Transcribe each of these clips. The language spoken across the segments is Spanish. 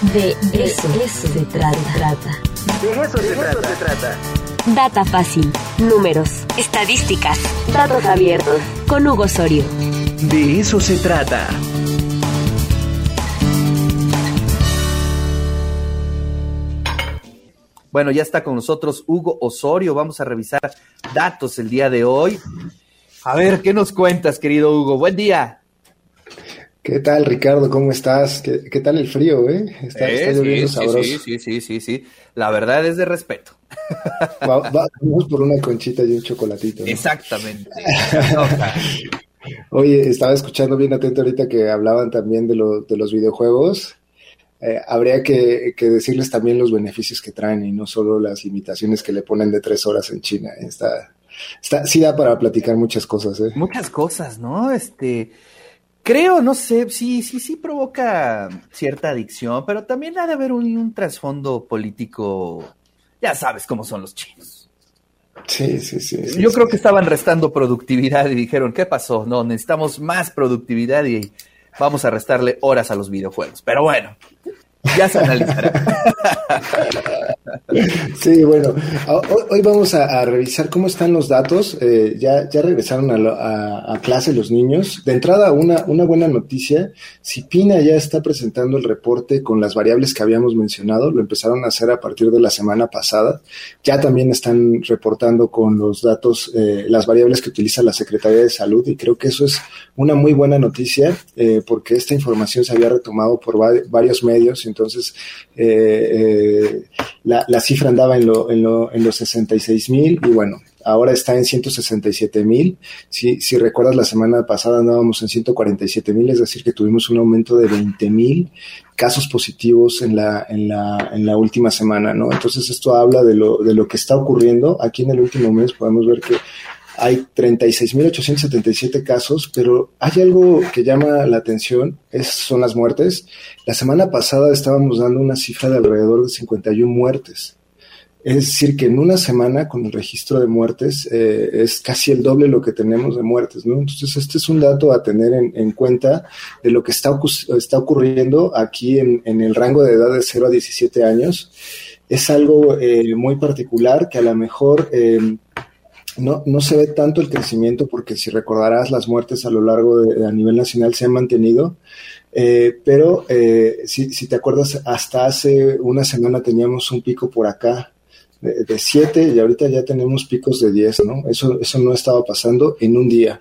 De eso, se trata. De eso, se, trata. Data fácil, números, estadísticas, datos abiertos. Con Hugo Osorio. De eso se trata. Bueno, ya está con nosotros Hugo Osorio. Vamos a revisar datos el día de hoy. A ver, ¿qué nos cuentas, querido Hugo? Buen día. ¿Qué tal, Ricardo? ¿Cómo estás? ¿Qué, tal el frío, eh? Está, eh, lloviendo sí, sabroso. Sí, sí, sí, sí, sí. La verdad es de respeto. vamos por una conchita y un chocolatito. Exactamente. Oye, estaba escuchando bien atento ahorita que hablaban también de, de los videojuegos. Eh, habría que, decirles también los beneficios que traen y no solo las limitaciones que le ponen de tres horas en China. Está, está, sí da para platicar muchas cosas. ¿eh? Muchas cosas, ¿no? Este, creo, no sé, sí, sí, sí provoca cierta adicción, pero también ha de haber un, trasfondo político. Ya sabes cómo son los chinos. Sí, sí, sí. Yo creo que estaban restando productividad y dijeron, ¿qué pasó? No, necesitamos más productividad y vamos a restarle horas a los videojuegos. Pero bueno, ya se analizará. Sí, bueno, hoy vamos a, revisar cómo están los datos. Eh, ya, ya regresaron a, clase los niños. De entrada, una, una buena noticia. Pina ya está presentando el reporte con las variables que habíamos mencionado. Lo empezaron a hacer a partir de la semana pasada. Ya también están reportando con los datos, eh, las variables que utiliza la Secretaría de Salud. Y creo que eso es una muy buena noticia eh, porque esta información se había retomado por varios medios entonces eh, eh, la, cifra andaba en, lo, en, lo, en los 66 mil y bueno, ahora está en 167 mil. Si, si recuerdas, la semana pasada andábamos en 147 mil, es decir, que tuvimos un aumento de 20 mil casos positivos en la, en, la, en la última semana, ¿no? Entonces esto habla de lo, de lo que está ocurriendo. Aquí en el último mes podemos ver que hay 36.877 casos, pero hay algo que llama la atención, son las muertes. La semana pasada estábamos dando una cifra de alrededor de 51 muertes. Es decir, que en una semana con el registro de muertes eh, es casi el doble lo que tenemos de muertes, ¿no? Entonces, este es un dato a tener en, cuenta de lo que está, está ocurriendo aquí en, el rango de edad de 0 a 17 años. Es algo eh, muy particular que a lo mejor eh, no, no se ve tanto el crecimiento porque si recordarás las muertes a lo largo de, a nivel nacional se han mantenido, eh, pero eh, si, si, te acuerdas, hasta hace una semana teníamos un pico por acá de 7 y ahorita ya tenemos picos de 10, ¿no? Eso, eso no estaba pasando en un día.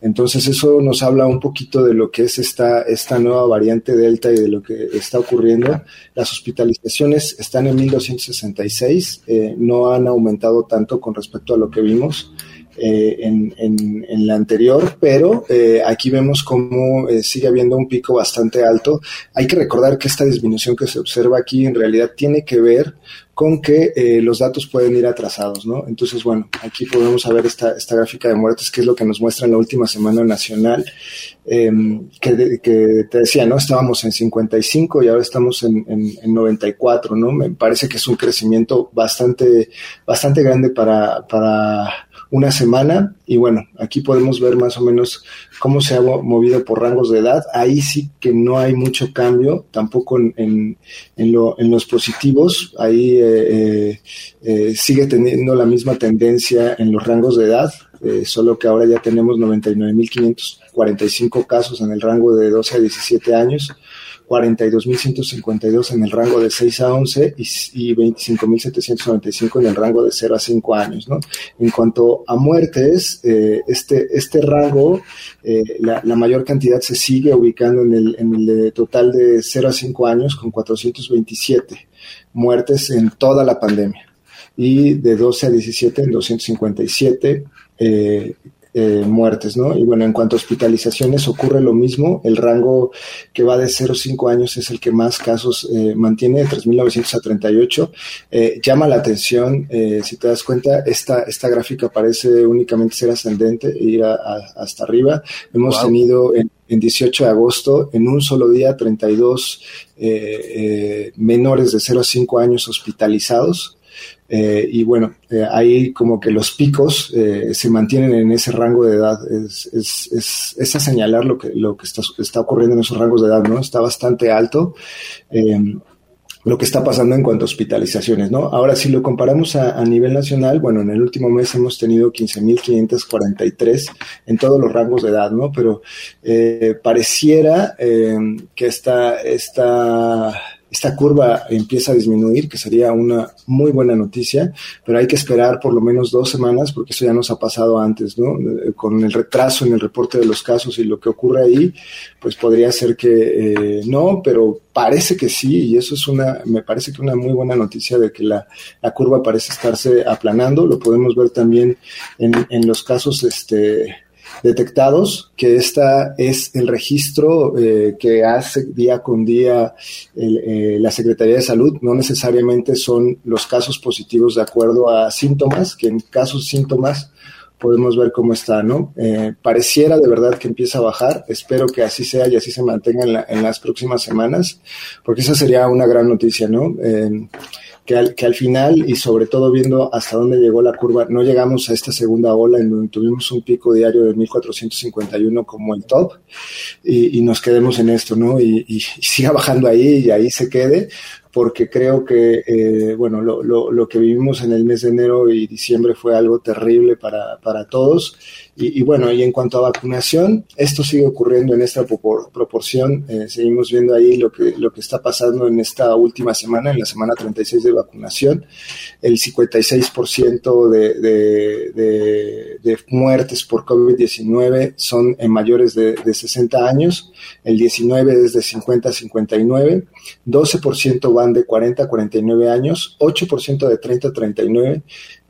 Entonces eso nos habla un poquito de lo que es esta, esta nueva variante Delta y de lo que está ocurriendo. Las hospitalizaciones están en 1266, eh, no han aumentado tanto con respecto a lo que vimos. Eh, en, en, la anterior, pero eh, aquí vemos cómo eh, sigue habiendo un pico bastante alto. Hay que recordar que esta disminución que se observa aquí en realidad tiene que ver con que los datos pueden ir atrasados, ¿no? Entonces, bueno, aquí podemos ver esta, esta gráfica de muertes, que es lo que nos muestra en la última semana nacional, em, que, que, te decía, ¿no? Estábamos en 55 y ahora estamos en, en, en, 94, ¿no? Me parece que es un crecimiento bastante, bastante grande para, para una semana y bueno, aquí podemos ver más o menos cómo se ha movido por rangos de edad. Ahí sí que no hay mucho cambio, tampoco en, en, lo, en los positivos. Ahí eh, eh, eh, sigue teniendo la misma tendencia en los rangos de edad, solo que ahora ya tenemos 99.545 casos en el rango de 12 a 17 años 42.152 en el rango de 6 a 11 y, y 25.795 en el rango de 0 a 5 años. ¿no? En cuanto a muertes, eh, este, este rango, eh, la, la, mayor cantidad se sigue ubicando en el, total de 0 a 5 años con 427 muertes en toda la pandemia y de 12 a 17 en 257 eh, eh, muertes, ¿no? Y bueno, en cuanto a hospitalizaciones ocurre lo mismo, el rango que va de 0 a 5 años es el que más casos eh, mantiene, de 3.900 a 38. Eh, llama la atención, eh, si te das cuenta, esta, esta gráfica parece únicamente ser ascendente e ir hasta arriba. Hemos tenido en, en 18 de agosto, en un solo día, 32 menores de 0 a 5 años hospitalizados. Eh, y bueno, eh, ahí como que los picos eh, se mantienen en ese rango de edad. Es, es, es, a señalar lo que, lo que está, está ocurriendo en esos rangos de edad, ¿no? Está bastante alto. lo que está pasando en cuanto a hospitalizaciones, ¿no? Ahora, si lo comparamos a, nivel nacional, bueno, en el último mes hemos tenido 15.543 en todos los rangos de edad, ¿no? Pero pareciera eh, que esta, esta esta curva empieza a disminuir, que sería una muy buena noticia, pero hay que esperar por lo menos dos semanas, porque eso ya nos ha pasado antes, ¿no? Eh, con el retraso en el reporte de los casos y lo que ocurre ahí, pues podría ser que eh, no, pero parece que sí, y eso es una, me parece que una muy buena noticia de que la, la curva parece estarse aplanando, lo podemos ver también en, en los casos, este, detectados, que esta es el registro eh, que hace día con día eh, la Secretaría de Salud. No necesariamente son los casos positivos de acuerdo a síntomas, que en casos síntomas podemos ver cómo está, ¿no? Eh, pareciera de verdad que empieza a bajar, espero que así sea y así se mantenga en, en las próximas semanas, porque esa sería una gran noticia, ¿no? que al, que al final, y sobre todo viendo hasta dónde llegó la curva, no llegamos a esta segunda ola en donde tuvimos un pico diario de 1451 como el top, y, y nos quedemos en esto, ¿no? Y, y, siga bajando ahí y ahí se quede, porque creo que, eh, bueno, lo, lo, lo, que vivimos en el mes de enero y diciembre fue algo terrible para, para todos y, y, bueno, y en cuanto a vacunación, esto sigue ocurriendo en esta proporción. Eh, seguimos viendo ahí lo que, lo que está pasando en esta última semana, en la semana 36 de vacunación. El 56% de, de, de, de, muertes por COVID-19 son en mayores de, de 60 años, el 19 es de 50 a 59, 12% van de 40 a 49 años, 8% de 30 a 39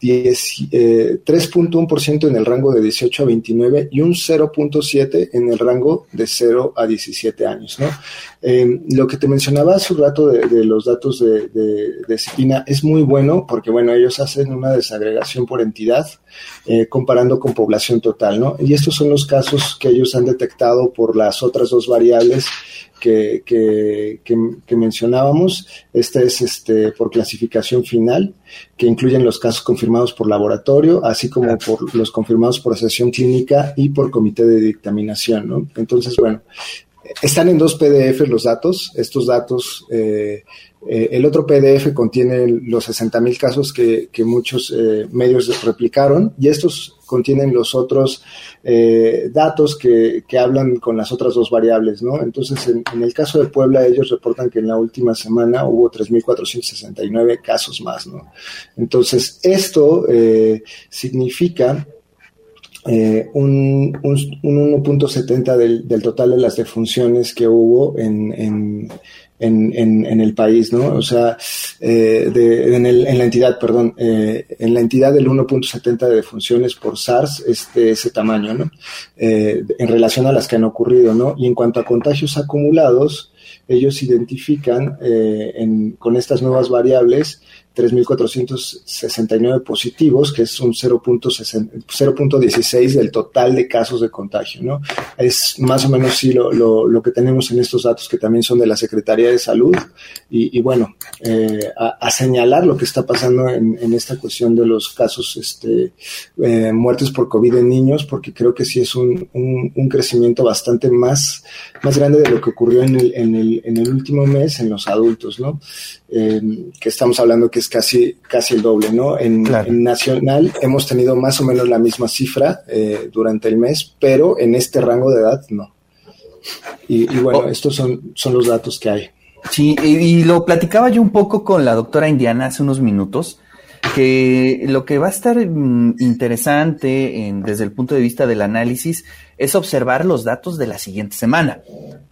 eh, 3.1% en el rango de 18 a 29 y un 0.7 en el rango de 0 a 17 años. ¿no? Eh, lo que te mencionaba hace un rato de, de los datos de, de, de Cipina es muy bueno porque bueno, ellos hacen una desagregación por entidad eh, comparando con población total. ¿no? Y estos son los casos que ellos han detectado por las otras dos variables que, que, que, mencionábamos. Este es este por clasificación final, que incluyen los casos confirmados por laboratorio, así como por los confirmados por sesión clínica y por comité de dictaminación. ¿no? Entonces, bueno, están en dos PDF los datos. Estos datos, eh, eh, el otro PDF contiene los 60 mil casos que, muchos eh, medios replicaron y estos contienen los otros eh, datos que, que, hablan con las otras dos variables, ¿no? Entonces, en, en, el caso de Puebla, ellos reportan que en la última semana hubo 3.469 casos más, ¿no? Entonces, esto eh, significa eh, un, un, un 1.70 del, del, total de las defunciones que hubo en, en, en, en el país, ¿no? O sea, eh, de, en, el, en, la entidad, perdón, eh, en la entidad del 1.70 de defunciones por SARS es de ese tamaño, ¿no? Eh, en relación a las que han ocurrido, ¿no? Y en cuanto a contagios acumulados, ellos identifican eh, en, con estas nuevas variables 3.469 positivos, que es un 0.16 del total de casos de contagio, ¿no? Es más o menos sí lo, lo, lo, que tenemos en estos datos que también son de la Secretaría de Salud y, bueno, eh, a, señalar lo que está pasando en, esta cuestión de los casos este, eh, muertes por COVID en niños, porque creo que sí es un, un, crecimiento bastante más, más grande de lo que ocurrió en el, el, en el último mes en los adultos, ¿no? Eh, que estamos hablando que es casi, casi el doble, ¿no? En, claro. en Nacional hemos tenido más o menos la misma cifra eh, durante el mes, pero en este rango de edad no. Y, y bueno, oh. estos son, son los datos que hay. Sí, y, y, lo platicaba yo un poco con la doctora Indiana hace unos minutos, que lo que va a estar mm, interesante en, desde el punto de vista del análisis es observar los datos de la siguiente semana,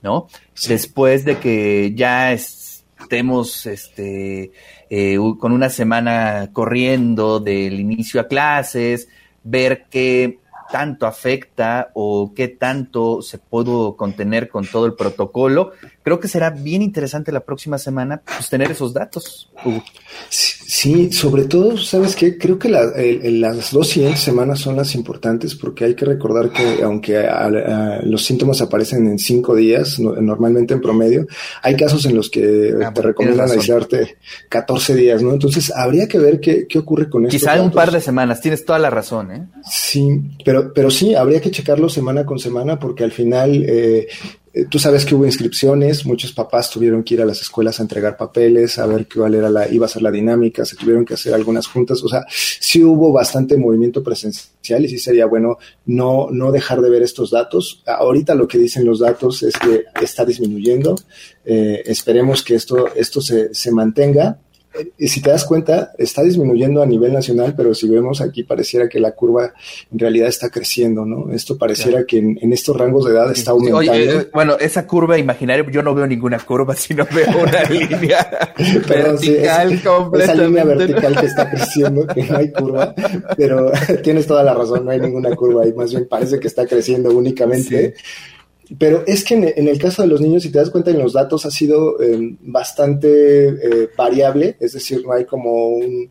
¿no? Sí. Después de que ya es, estemos este, eh, con una semana corriendo del inicio a clases, ver qué tanto afecta o qué tanto se pudo contener con todo el protocolo. Creo que será bien interesante la próxima semana pues, tener esos datos. Uh. Sí, sobre todo, ¿sabes qué? Creo que la, el, las dos siguientes semanas son las importantes porque hay que recordar que aunque a, a, los síntomas aparecen en cinco días, no, normalmente en promedio, hay casos en los que ah, te recomiendan aislarte 14 días, ¿no? Entonces, habría que ver qué, qué ocurre con esto. Quizá en un par de semanas, tienes toda la razón, ¿eh? Sí, pero, pero sí, habría que checarlo semana con semana porque al final... Eh, tú sabes que hubo inscripciones, muchos papás tuvieron que ir a las escuelas a entregar papeles, a ver cuál era la, iba a ser la dinámica, se tuvieron que hacer algunas juntas, o sea, sí hubo bastante movimiento presencial y sí sería bueno no, no dejar de ver estos datos. Ahorita lo que dicen los datos es que está disminuyendo, eh, esperemos que esto, esto se, se mantenga y si te das cuenta, está disminuyendo a nivel nacional, pero si vemos aquí pareciera que la curva en realidad está creciendo, ¿no? Esto pareciera que en, estos rangos de edad está aumentando. Oye, eh, bueno, esa curva imaginaria, yo no veo ninguna curva, sino veo una línea vertical Esa línea vertical que está creciendo, que no hay curva, pero tienes toda la razón, no hay ninguna curva ahí, más bien parece que está creciendo únicamente. Pero es que en, el caso de los niños, si te das cuenta en los datos, ha sido em, bastante eh, variable, es decir, no hay como un,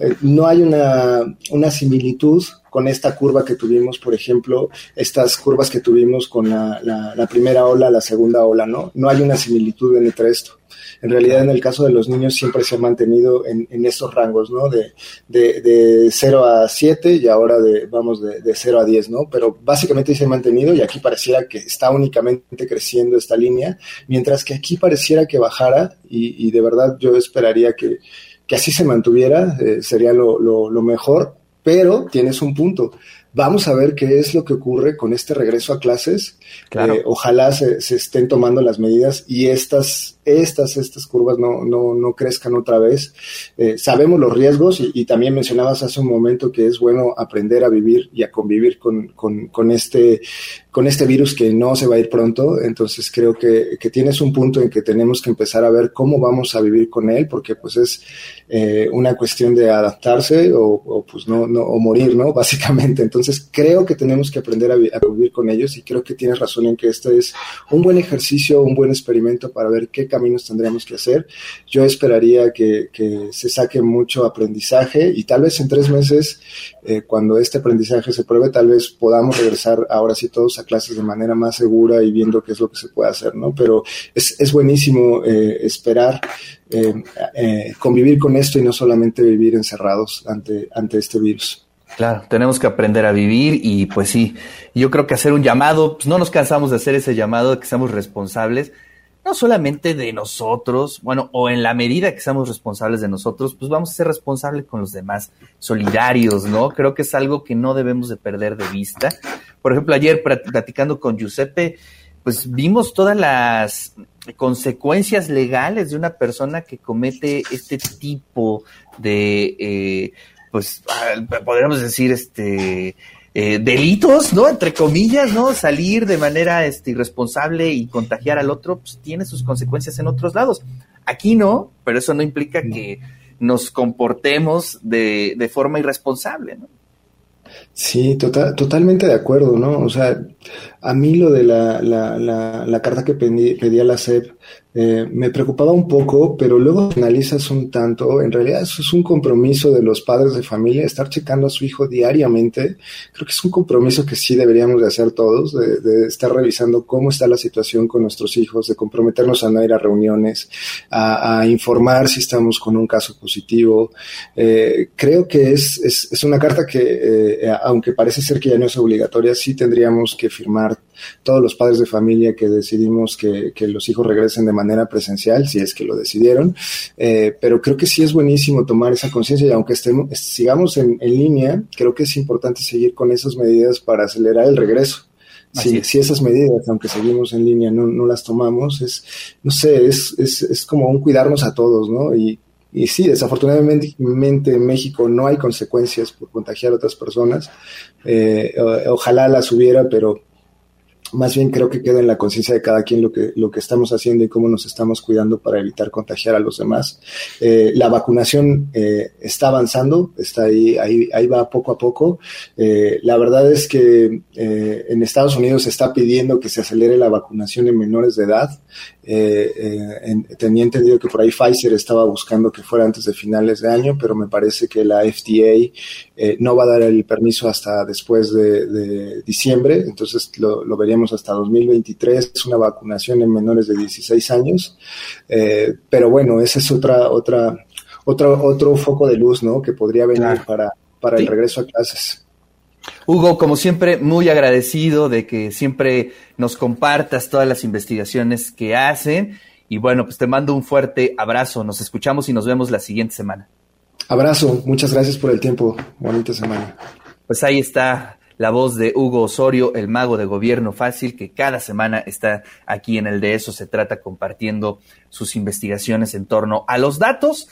eh, no hay una, una, similitud con esta curva que tuvimos, por ejemplo, estas curvas que tuvimos con la, la primera ola, la segunda ola, ¿no? No hay una similitud entre esto. En realidad, en el caso de los niños siempre se ha mantenido en, en estos rangos, ¿no? De, de, de 0 a 7 y ahora de, vamos, de, de 0 a 10, ¿no? Pero básicamente se ha mantenido y aquí pareciera que está únicamente creciendo esta línea, mientras que aquí pareciera que bajara y, y de verdad yo esperaría que, que así se mantuviera, eh, sería lo, lo, lo mejor, pero tienes un punto Vamos a ver qué es lo que ocurre con este regreso a clases. Eh, ojalá se, estén tomando las medidas y estas, estas, estas curvas no, no, no crezcan otra vez. Eh, sabemos los riesgos y, también mencionabas hace un momento que es bueno aprender a vivir y a convivir con, con, con este con este virus que no se va a ir pronto, entonces creo que, que, tienes un punto en que tenemos que empezar a ver cómo vamos a vivir con él, porque pues es eh, una cuestión de adaptarse o, o, pues no, no, o morir, ¿no? Básicamente, entonces creo que tenemos que aprender a, a, vivir con ellos y creo que tienes razón en que este es un buen ejercicio, un buen experimento para ver qué caminos tendríamos que hacer. Yo esperaría que, se saque mucho aprendizaje y tal vez en tres meses, eh, cuando este aprendizaje se pruebe, tal vez podamos regresar ahora sí todos a clases de manera más segura y viendo qué es lo que se puede hacer, ¿no? Pero es, buenísimo eh, esperar, eh, convivir con esto y no solamente vivir encerrados ante, ante este virus. Claro, tenemos que aprender a vivir y pues sí, yo creo que hacer un llamado, pues no nos cansamos de hacer ese llamado de que seamos responsables, no solamente de nosotros, bueno, o en la medida que seamos responsables de nosotros, pues vamos a ser responsables con los demás, solidarios, ¿no? Creo que es algo que no debemos de perder de vista. Por ejemplo, ayer platicando con Giuseppe, pues vimos todas las consecuencias legales de una persona que comete este tipo de, eh, pues, ah, podríamos decir, este, eh, delitos, ¿no? Entre comillas, ¿no? Salir de manera este, irresponsable y contagiar al otro, pues tiene sus consecuencias en otros lados. Aquí no, pero eso no implica que nos comportemos de, de forma irresponsable, ¿no? Sí, total, totalmente de acuerdo, ¿no? O sea, a mí lo de la, la, carta que pedí, a la SEP eh, me preocupaba un poco, pero luego analizas un tanto, en realidad eso es un compromiso de los padres de familia, estar checando a su hijo diariamente, creo que es un compromiso que sí deberíamos de hacer todos, de, estar revisando cómo está la situación con nuestros hijos, de comprometernos a no ir a reuniones, a, a informar si estamos con un caso positivo. Eh, creo que es, es, es, una carta que, eh, aunque parece ser que ya no es obligatoria, sí tendríamos que firmar todos los padres de familia que decidimos que, que los hijos regresen de manera presencial, si es que lo decidieron, eh, pero creo que sí es buenísimo tomar esa conciencia y aunque estemos, sigamos en, en, línea, creo que es importante seguir con esas medidas para acelerar el regreso. Si, si, esas medidas, aunque seguimos en línea, no, no las tomamos, es, no sé, es, es, es como un cuidarnos a todos, ¿no? Y, y sí, desafortunadamente en México no hay consecuencias por contagiar a otras personas. Eh, ojalá las hubiera, pero más bien creo que queda en la conciencia de cada quien lo que, lo que estamos haciendo y cómo nos estamos cuidando para evitar contagiar a los demás. Eh, la vacunación eh, está avanzando, está ahí, ahí, ahí va poco a poco. Eh, la verdad es que en Estados Unidos se está pidiendo que se acelere la vacunación en menores de edad. En, tenía entendido que por ahí Pfizer estaba buscando que fuera antes de finales de año, pero me parece que la FDA no va a dar el permiso hasta después de, diciembre, entonces lo veríamos hasta 2023 una vacunación en menores de 16 años. Eh, pero bueno, ese es otra, otra, otro, otro foco de luz, ¿no? Que podría venir claro. para, para el regreso a clases. Hugo, como siempre, muy agradecido de que siempre nos compartas todas las investigaciones que hacen. Y bueno, pues te mando un fuerte abrazo. Nos escuchamos y nos vemos la siguiente semana. Abrazo, muchas gracias por el tiempo. Bonita semana. Pues ahí está la voz de Hugo Osorio, el mago de gobierno fácil, que cada semana está aquí en el de eso se trata compartiendo sus investigaciones en torno a los datos.